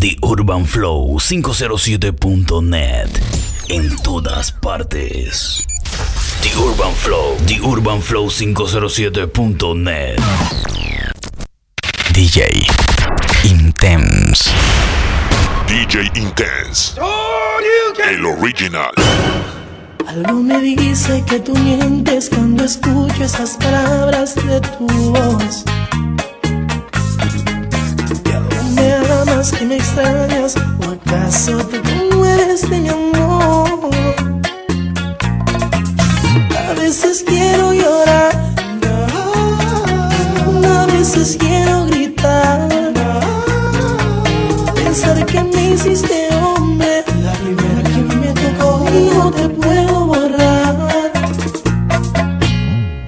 The Urban Flow 507.net. En todas partes. The Urban Flow. The Urban Flow 507.net. DJ Intense. DJ Intense. El original. Algo me dice que tú mientes cuando escucho esas palabras de tu voz. Y me extrañas, o acaso te mueres de mi amor. A veces quiero llorar, a veces quiero gritar. Pensar que me hiciste hombre, la primera que me tocó y no te puedo borrar.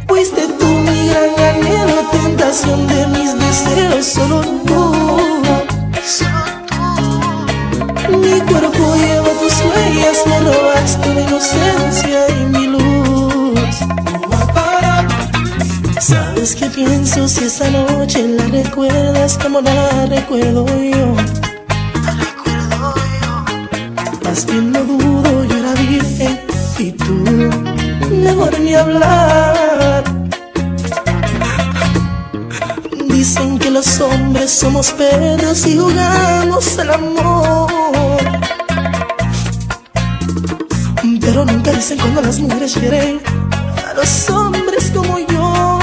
Fuiste tú mi gran anhelo, tentación de mis deseos, solo tú. Me robaste mi inocencia y mi luz. Sabes que pienso si esa noche la recuerdas como la recuerdo yo. Más bien no dudo, yo era virgen y tú, mejor ni hablar. Dicen que los hombres somos perros y jugamos el amor. Pero nunca dicen cuando las mujeres quieren a los hombres como yo.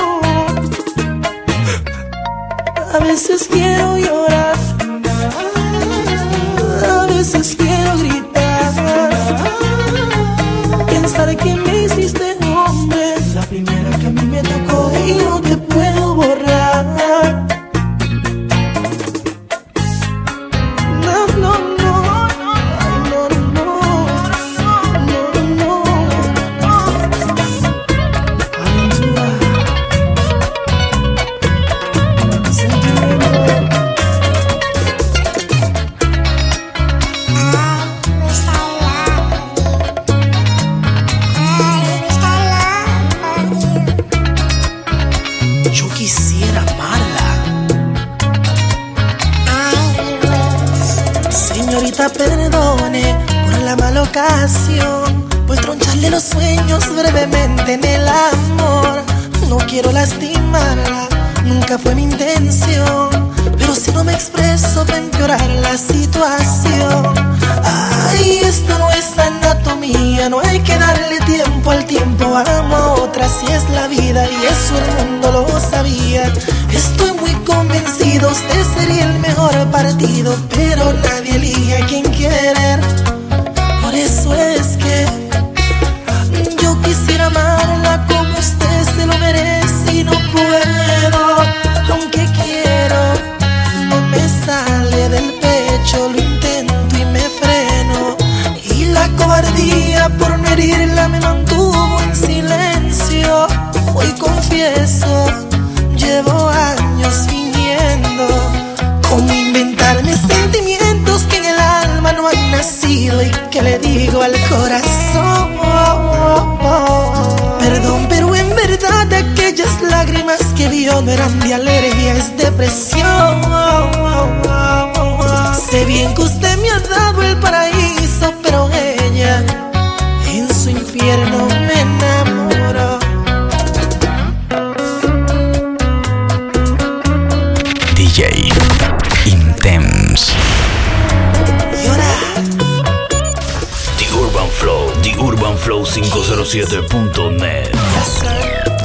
A veces quiero llorar, a veces quiero gritar. Pensar que me hiciste hombre, la primera que a mí me tocó y no te puedo pero si no me expreso va a empeorar la situación. Ay, esto no es anatomía, no hay que darle tiempo al tiempo. Amo a otra si es la vida y eso el mundo lo sabía. Estoy muy convencido, usted sería el mejor partido, pero nadie elige a quien es depresión. Sé bien que usted me ha dado el paraíso, pero ella en su infierno me enamoró. DJ Intense. Llora. The Urban Flow. The Urban Flow 507.net.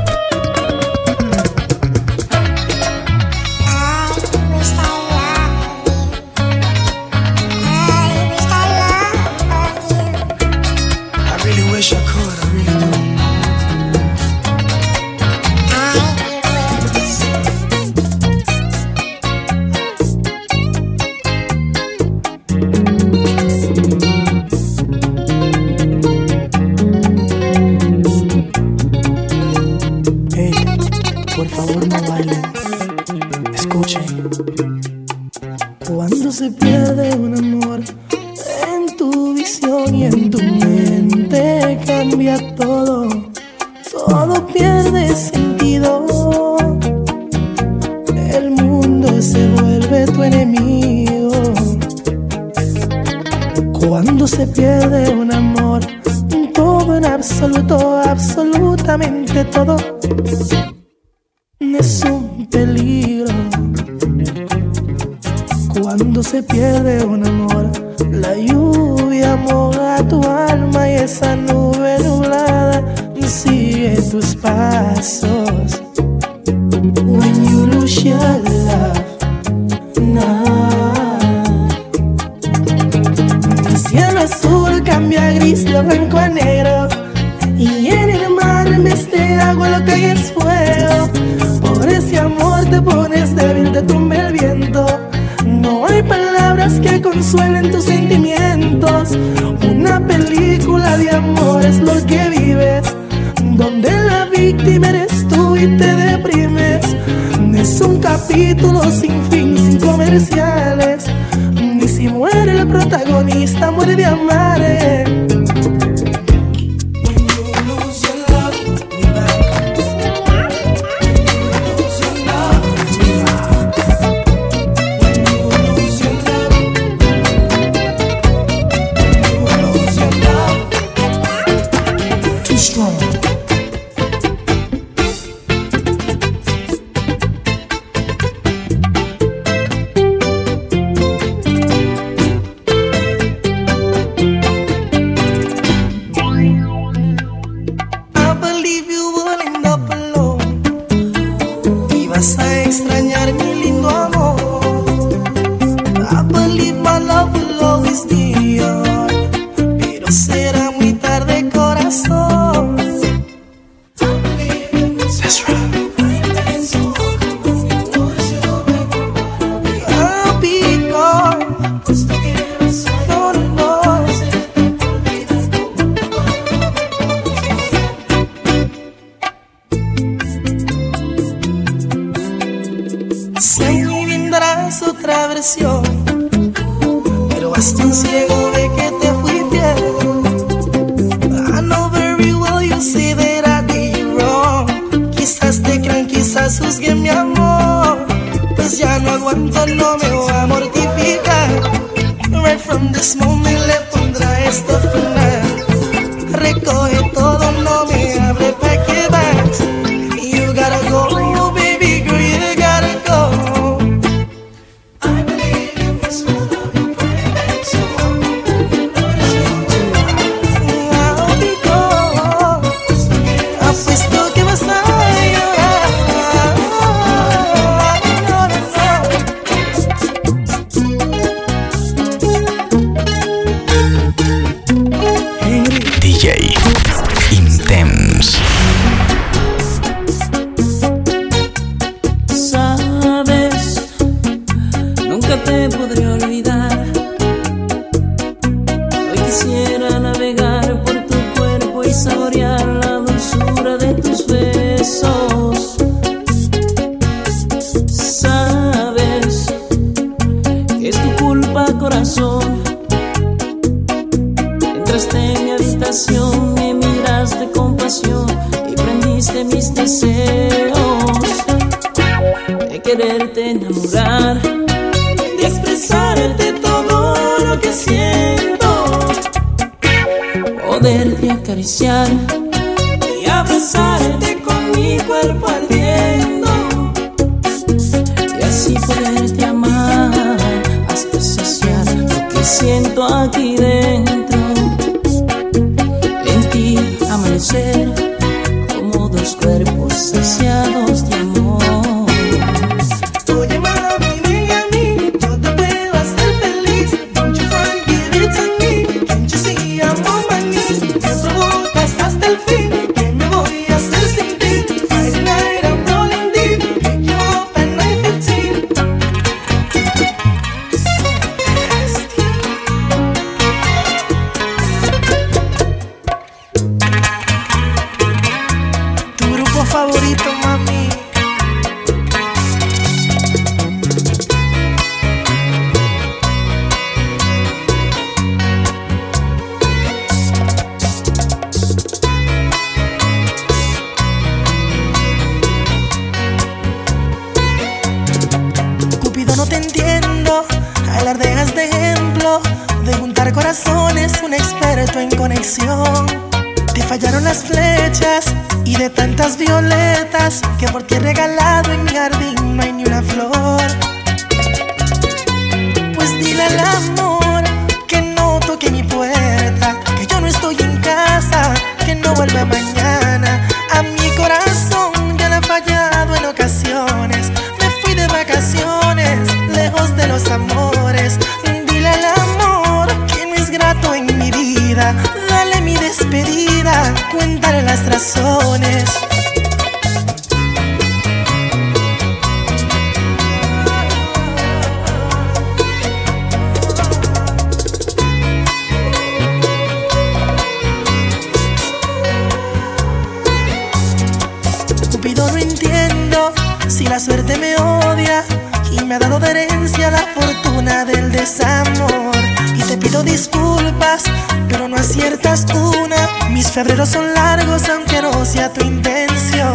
la fortuna del desamor y te pido disculpas, pero no aciertas una. Mis febreros son largos aunque no sea tu intención.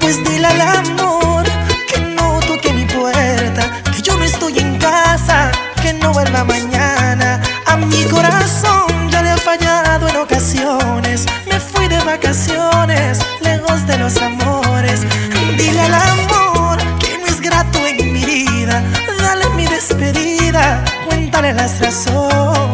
Pues dile al amor que no toque mi puerta, que yo no estoy en casa, que no vuelva mañana. darle las razones.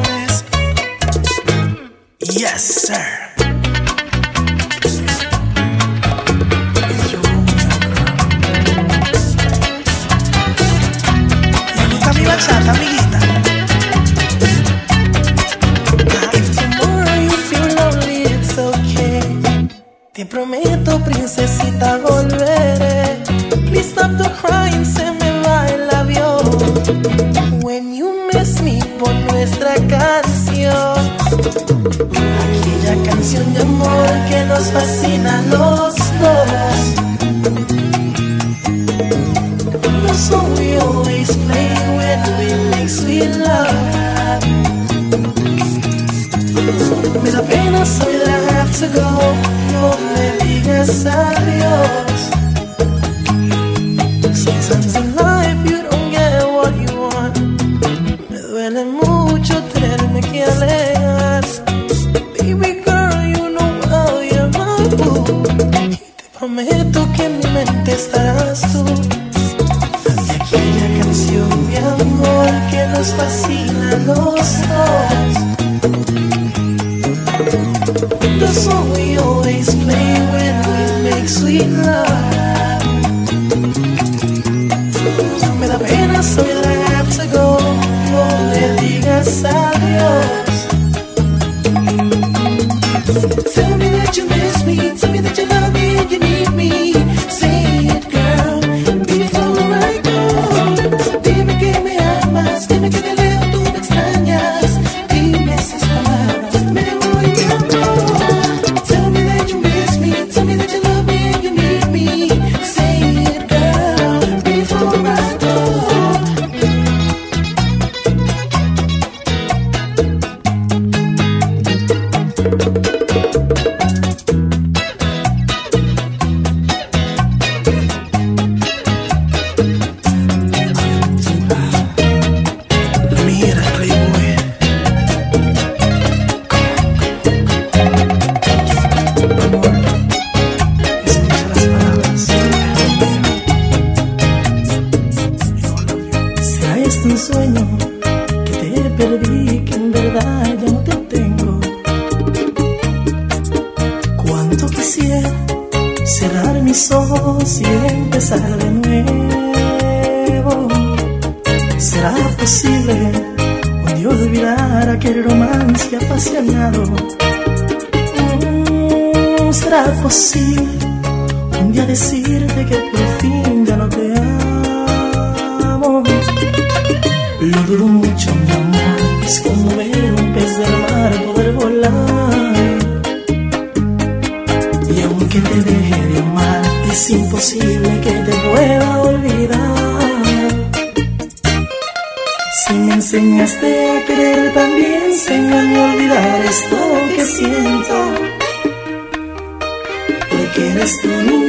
explain when we make sweet love. Me da pena soy that I have to go. No me digas adiós. Sometimes in life you don't get what you want. Me duele mucho tenerme que alejar. Baby girl, you know how you're my boo. Y te prometo que en mi tú.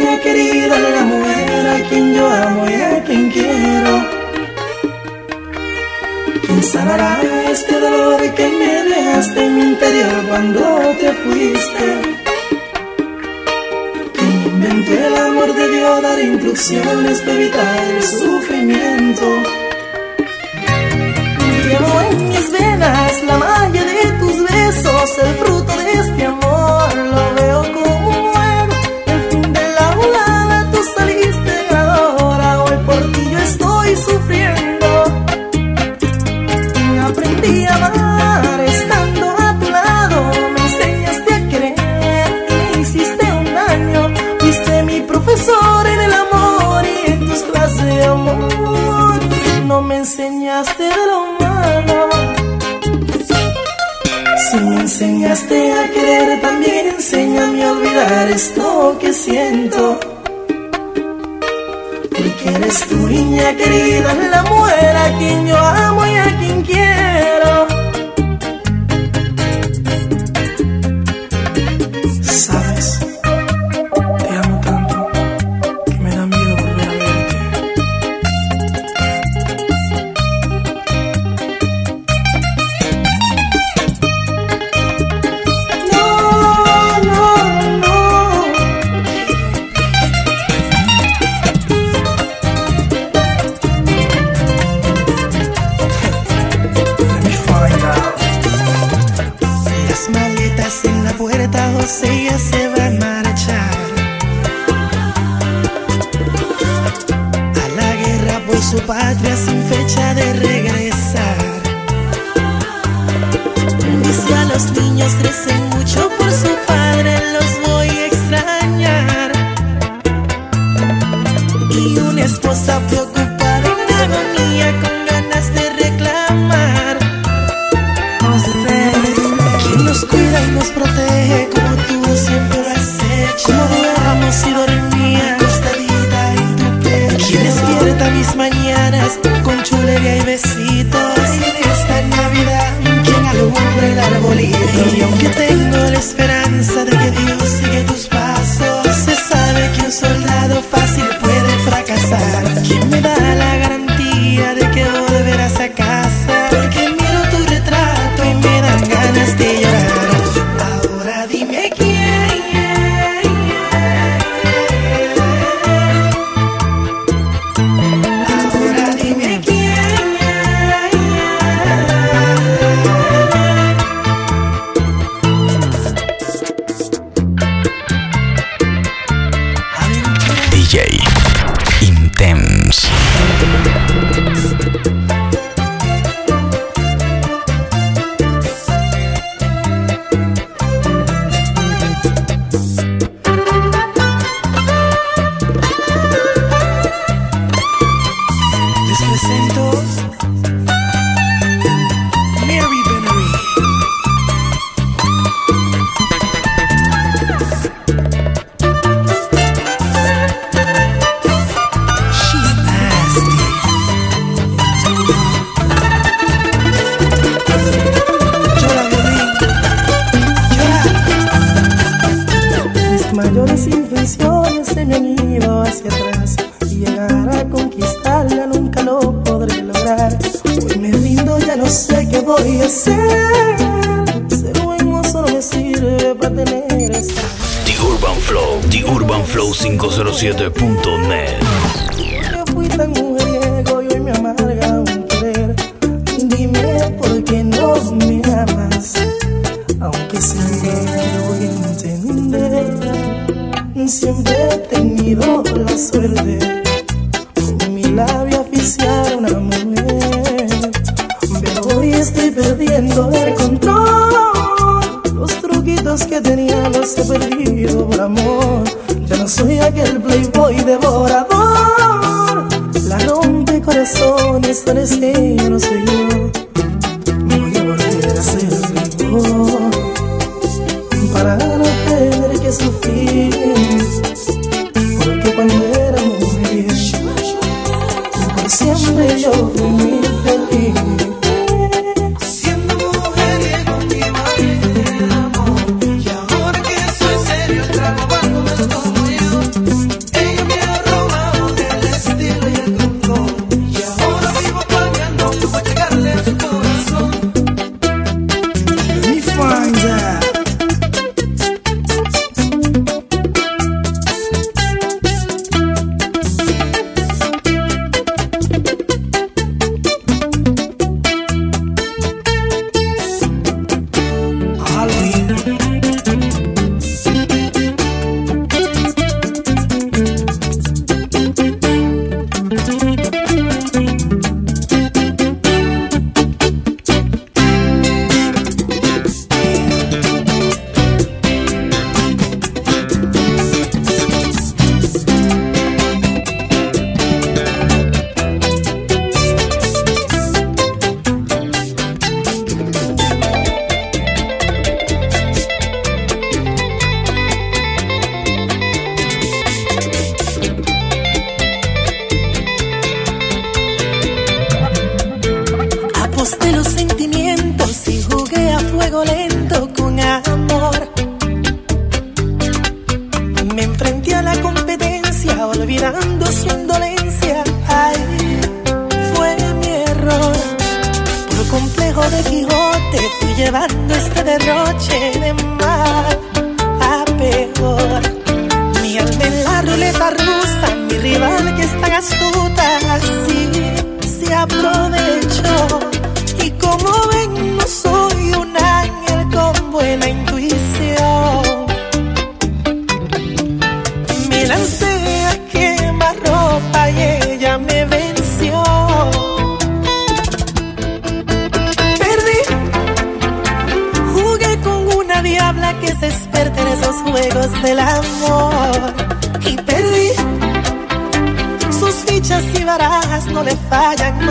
niña querida, la mujer a quien yo amo y a quien quiero. ¿Quién sanará este dolor que me dejaste en mi interior cuando te fuiste? ¿Quién inventó el amor de Dios dar instrucciones para evitar el sufrimiento? Llevo en mis venas la malla de tus besos, el fruto de este olvidar esto que siento. Porque eres tu niña querida, la mujer a quien yo amo y a quien quiero.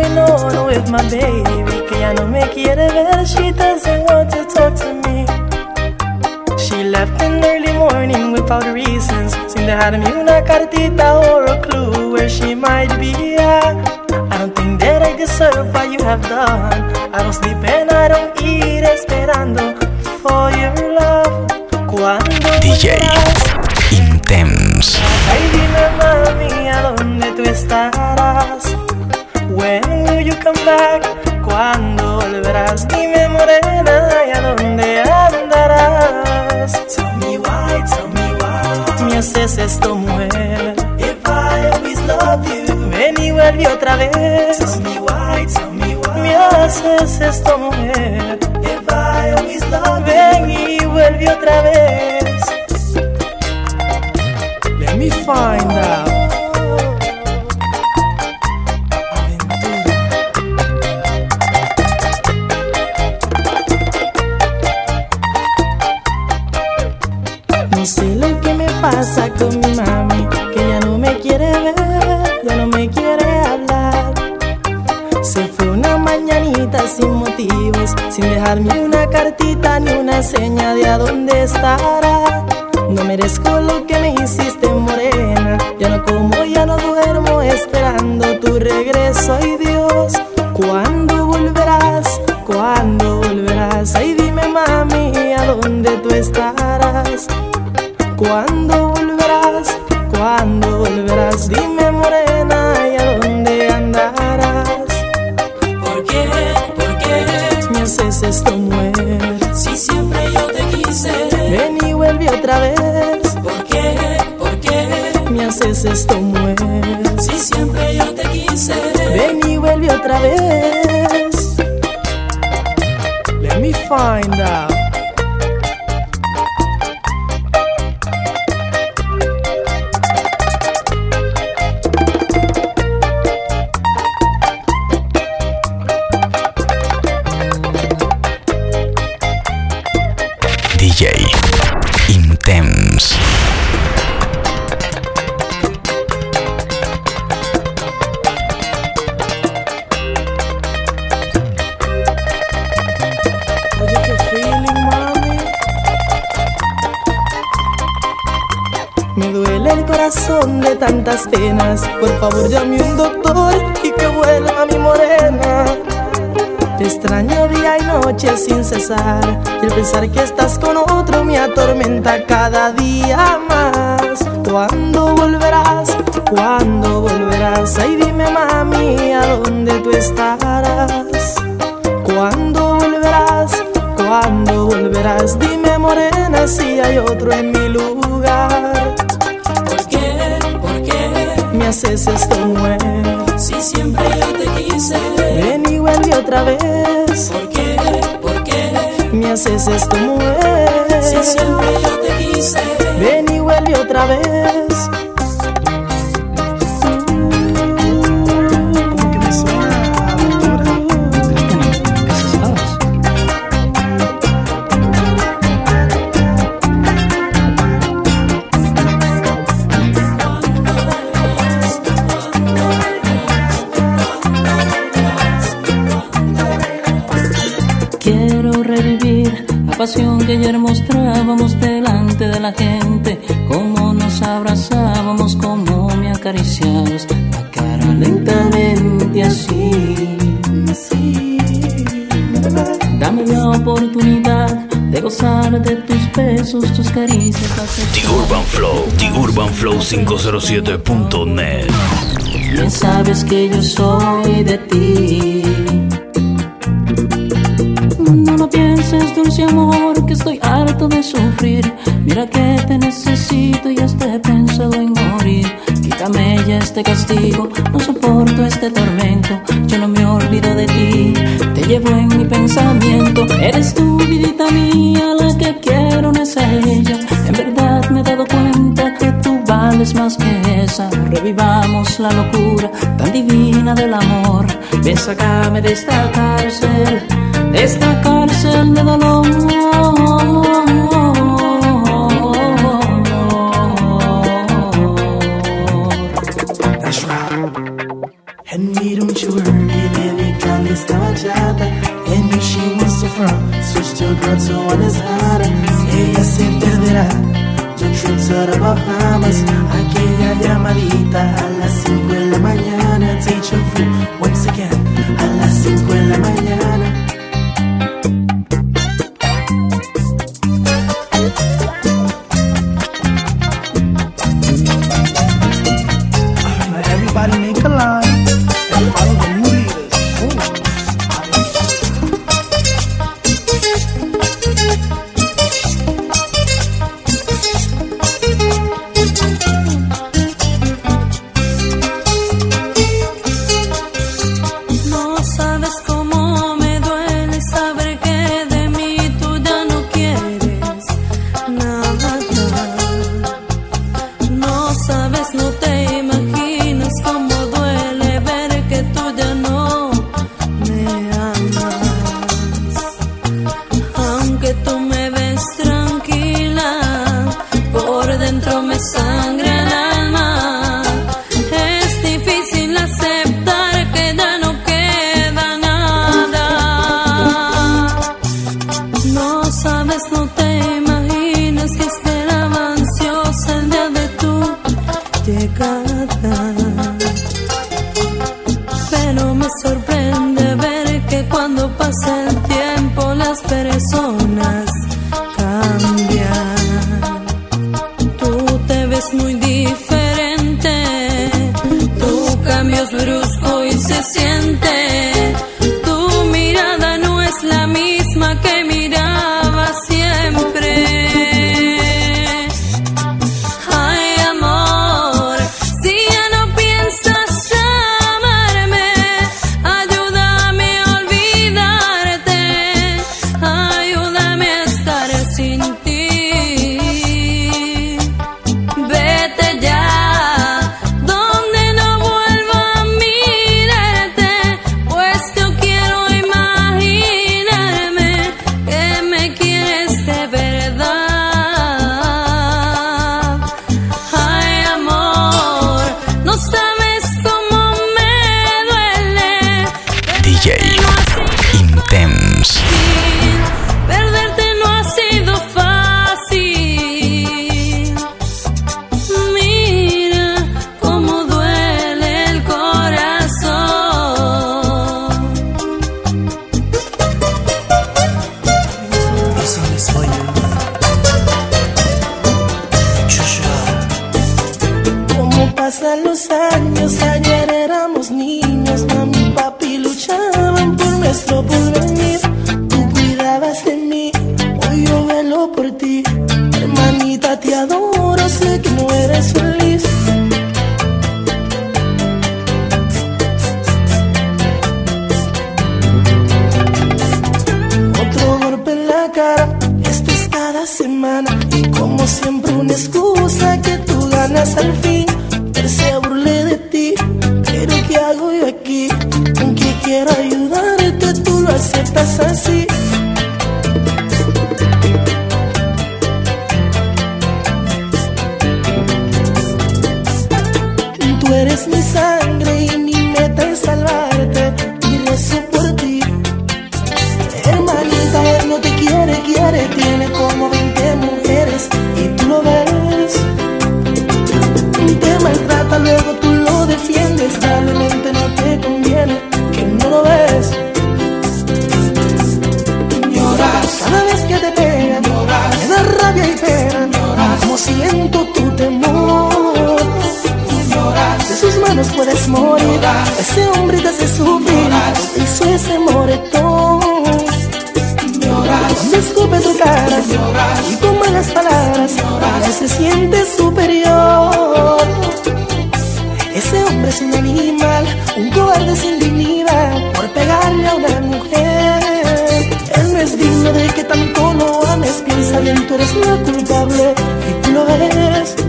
Going on with my baby. Que ya no me quiere ver. She doesn't want to talk to me. She left in early morning without reasons. Sin dejarme una cartita or a clue where she might be. Yeah. I don't think that I deserve what you have done. I don't sleep and I don't eat esperando for your love. Cuando DJ? Intense. Ay, dime mami, ¿a dónde tú estarás? Back? ¿Cuándo volverás? Dime morena, ¿y a dónde andarás? Tell me why, tell me why Me haces esto, mujer If I always love you Ven y vuelve otra vez Tell me why, tell me why Me haces esto, mujer If I always love you Ven y vuelve otra vez Let me find out. Estará. No merezco otra vez. ¿Por qué? ¿Por qué? Me haces esto mujer. Si siempre yo te quise. Ven y vuelve otra vez. Let me find Por favor, llame un doctor y que vuelva mi morena. Te extraño día y noche sin cesar. Y el pensar que estás con otro me atormenta cada día más. ¿Cuándo volverás? ¿Cuándo volverás? Ay, dime, mami, ¿a dónde tú estarás? ¿Cuándo volverás? ¿Cuándo volverás? Dime morena si hay otro en mi lugar. Qué? Me haces esto mujer. Si siempre yo te quise. Ven y vuelve otra vez. ¿Por qué? ¿Por qué? Me haces esto mujer. Si siempre yo te quise. Ven y vuelve otra vez. Pasión que ayer mostrábamos delante de la gente, cómo nos abrazábamos, cómo me acariciabas la cara lentamente así. Dame la oportunidad de gozar de tus besos, tus caricias. The Urban Flow, The Urban Flow 507.net. Bien sabes que yo soy de ti. Dulce amor, que estoy harto de sufrir. Mira que te necesito y hasta he pensado en morir. Quítame ya este castigo, no soporto este tormento. Yo no me olvido de ti, te llevo en mi pensamiento. Eres tu vidita mía, la que quiero, no es ella. En verdad me he dado cuenta que tú vales más que esa. Revivamos la locura tan divina del amor. Ven, sácame de esta cárcel, esta cárcel de dolor. That's right. And me don't you worry, baby, girl, esta bachata. And me she wants to from, switch to girl to one is. Ella se perderá. Yo trip to the Bahamas. Aquella llamadita a las 5 de la mañana. Teacher food, No sabes, no te eres mi sangre puedes morir. Ese hombre te hace sufrir. Hizo ese moretón. Cuando escupe tu cara y con malas palabras, ahora se siente superior. Ese hombre es un animal, un cobarde sin dignidad por pegarle a una mujer. Él no es digno de que tanto lo ames, piensa bien, tú eres la culpable y tú lo eres.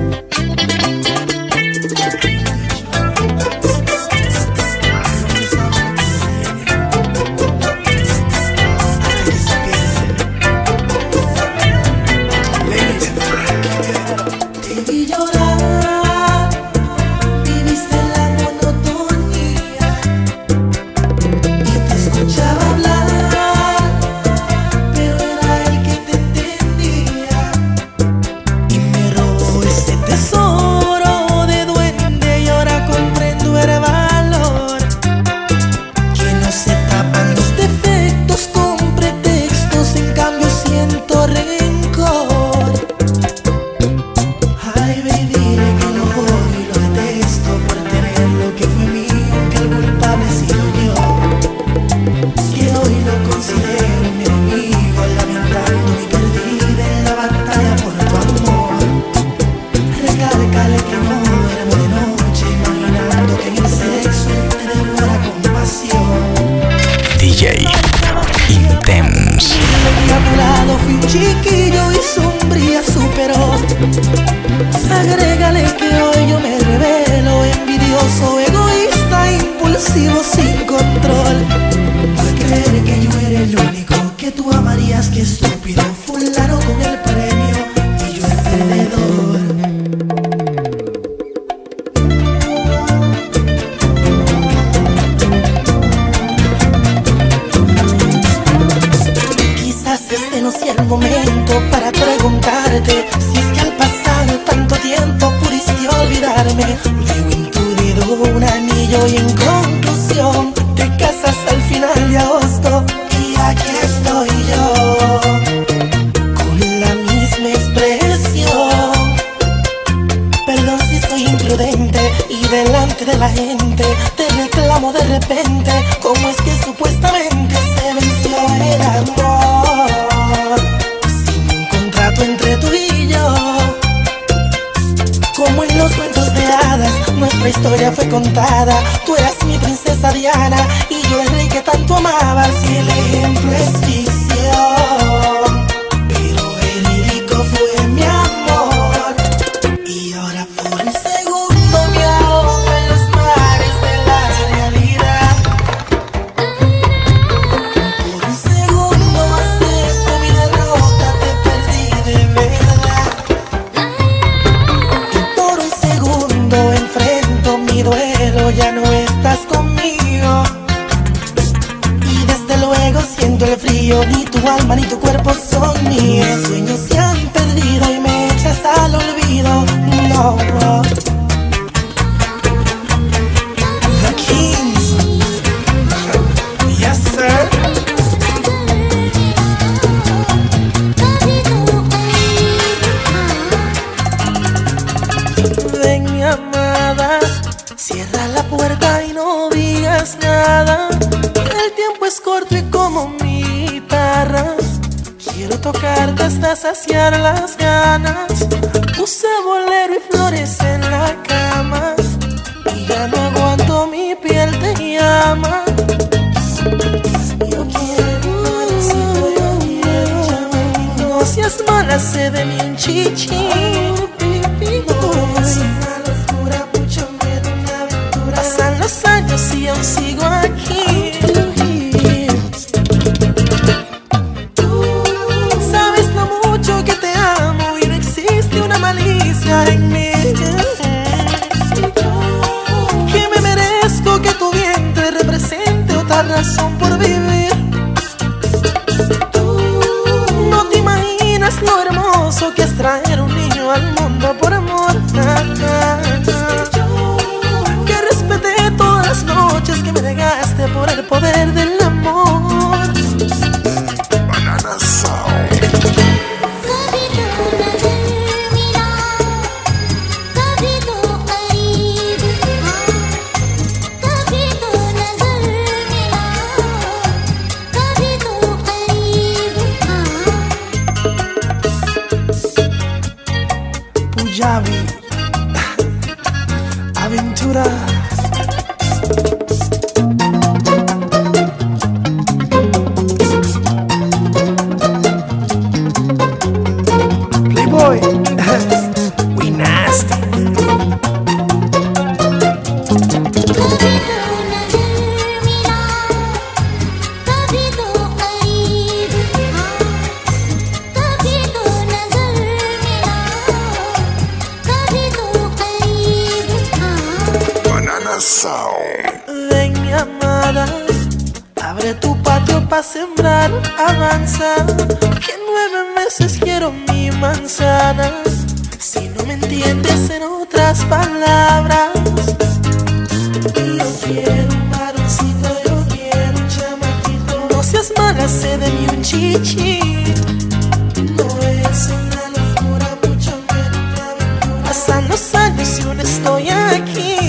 momento para preguntarte si es que al pasar tanto tiempo pudiste olvidarme. Veo en tu dedo un anillo y en conclusión te casas al final de agosto y aquí estoy yo. Con la misma expresión Perdón si soy imprudente Y Delante de la gente, te reclamo de repente contada. saciar las ganas. pensando se eu não estou aqui.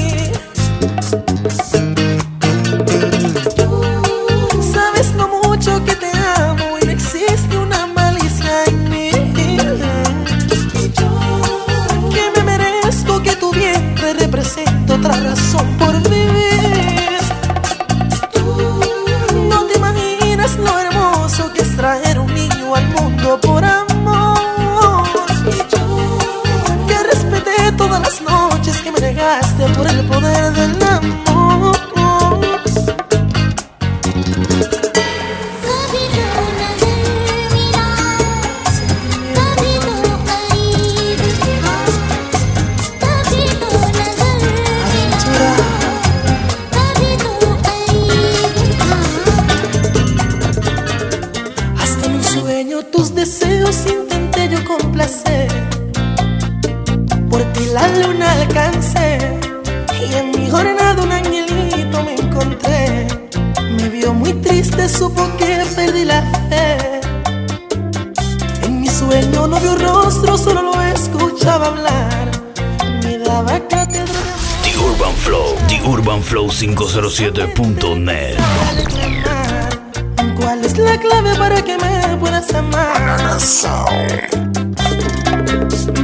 es la clave para que me puedas amar.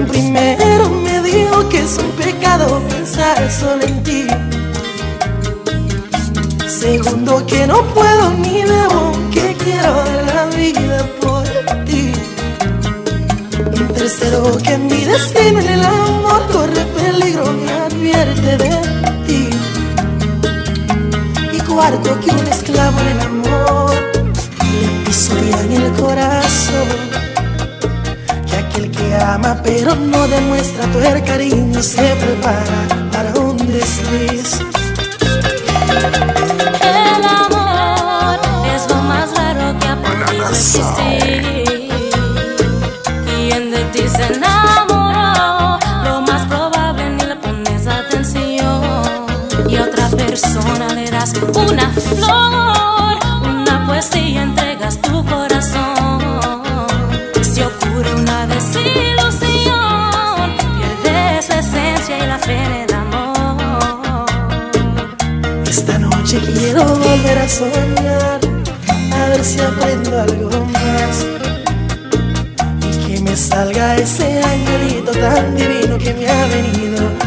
Primero me dijo que es un pecado pensar solo en ti. Segundo que no puedo ni debo que quiero la vida por ti. Tercero que mi destino en el amor corre peligro me advierte de ti. Y cuarto que un esclavo en el amor seguridad en el corazón. Que aquel que ama pero no demuestra tu cariño se prepara para un desliz. El amor es lo más raro que ha podido existir. Quien de ti se enamoró, lo más probable ni le pones atención. Y otra persona le das una flor. miedo volver a soñar, a ver si aprendo algo más. Y que me salga ese angelito tan divino que me ha venido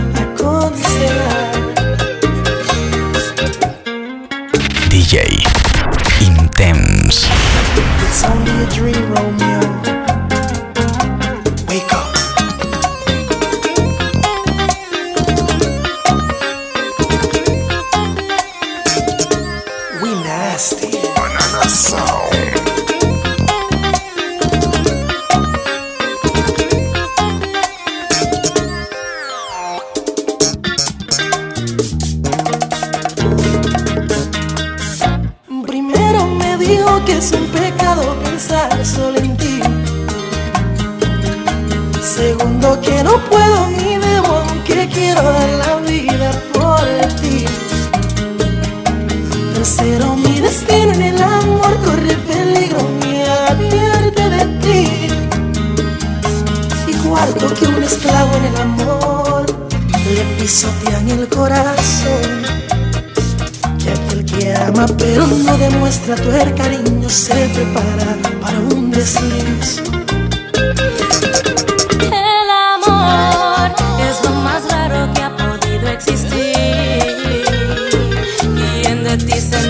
de ti